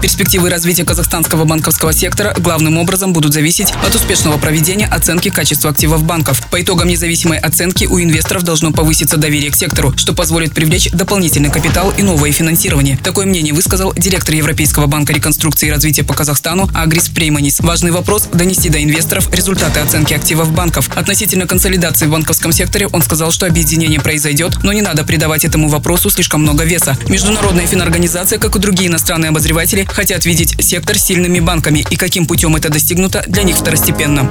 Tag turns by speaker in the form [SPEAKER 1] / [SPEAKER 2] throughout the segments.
[SPEAKER 1] Перспективы развития казахстанского банковского сектора главным образом будут зависеть от успешного проведения оценки качества активов банков. По итогам независимой оценки у инвесторов должно повыситься доверие к сектору, что позволит привлечь дополнительный капитал и новое финансирование. Такое мнение высказал директор Европейского банка реконструкции и развития по Казахстану Агрис Прейманис. Важный вопрос – донести до инвесторов результаты оценки активов банков. Относительно консолидации в банковском секторе он сказал, что объединение произойдет, но не надо придавать этому вопросу слишком много веса. Международная финорганизация, как и другие иностранные обозреватели, хотят видеть сектор сильными банками и каким путем это достигнуто, для них второстепенно.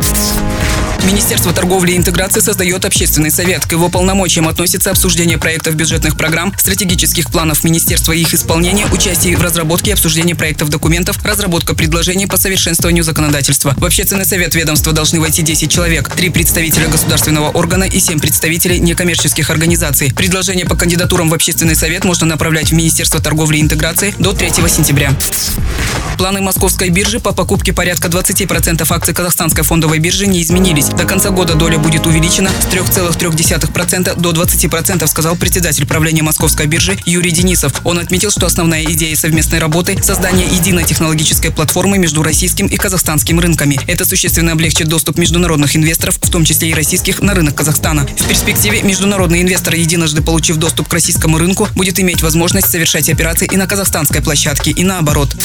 [SPEAKER 1] Министерство торговли и интеграции создает общественный совет. К его полномочиям относится обсуждение проектов бюджетных программ, стратегических планов министерства и их исполнения, участие в разработке и обсуждении проектов документов, разработка предложений по совершенствованию законодательства. В общественный совет ведомства должны войти 10 человек, 3 представителя государственного органа и 7 представителей некоммерческих организаций. Предложения по кандидатурам в общественный совет можно направлять в Министерство торговли и интеграции до 3 сентября. Планы московской биржи по покупке порядка 20% акций казахстанской фондовой биржи не изменились. До конца года доля будет увеличена с 3,3% до 20%, сказал председатель правления московской биржи Юрий Денисов. Он отметил, что основная идея совместной работы – создание единой технологической платформы между российским и казахстанским рынками. Это существенно облегчит доступ международных инвесторов, в том числе и российских, на рынок Казахстана. В перспективе международный инвестор, единожды получив доступ к российскому рынку, будет иметь возможность совершать операции и на казахстанской площадке, и наоборот.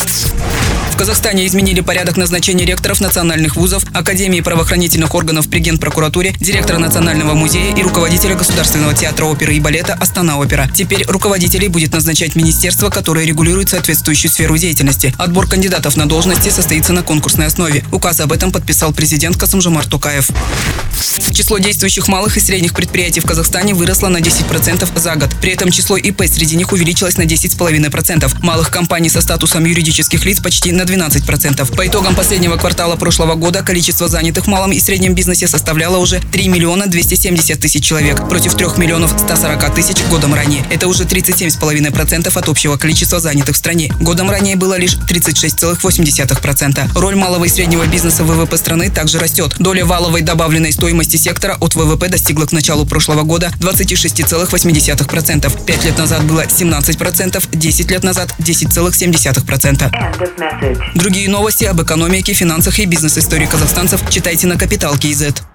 [SPEAKER 1] В Казахстане изменили порядок назначения ректоров национальных вузов, Академии правоохранительных органов при Генпрокуратуре, директора Национального музея и руководителя Государственного театра оперы и балета «Астана-опера». Теперь руководителей будет назначать министерство, которое регулирует соответствующую сферу деятельности. Отбор кандидатов на должности состоится на конкурсной основе. Указ об этом подписал президент Касымжамар Тукаев. Число действующих малых и средних предприятий в Казахстане выросло на 10% за год. При этом число ИП среди них увеличилось на 10,5%. Малых компаний со статусом юридических лиц почти на 12%. По итогам последнего квартала прошлого года количество занятых в малом и среднем бизнесе составляло уже 3 миллиона 270 тысяч человек против 3 миллионов 140 тысяч годом ранее. Это уже 37,5% от общего количества занятых в стране. Годом ранее было лишь 36,8%. Роль малого и среднего бизнеса в ВВП страны также растет. Доля валовой добавленной стоимости сектора от ВВП достигла к началу прошлого года 26,8%. Пять лет назад было 17%, 10 лет назад 10,7%. Другие новости об экономике, финансах и бизнес-истории казахстанцев читайте на Капитал Киезет.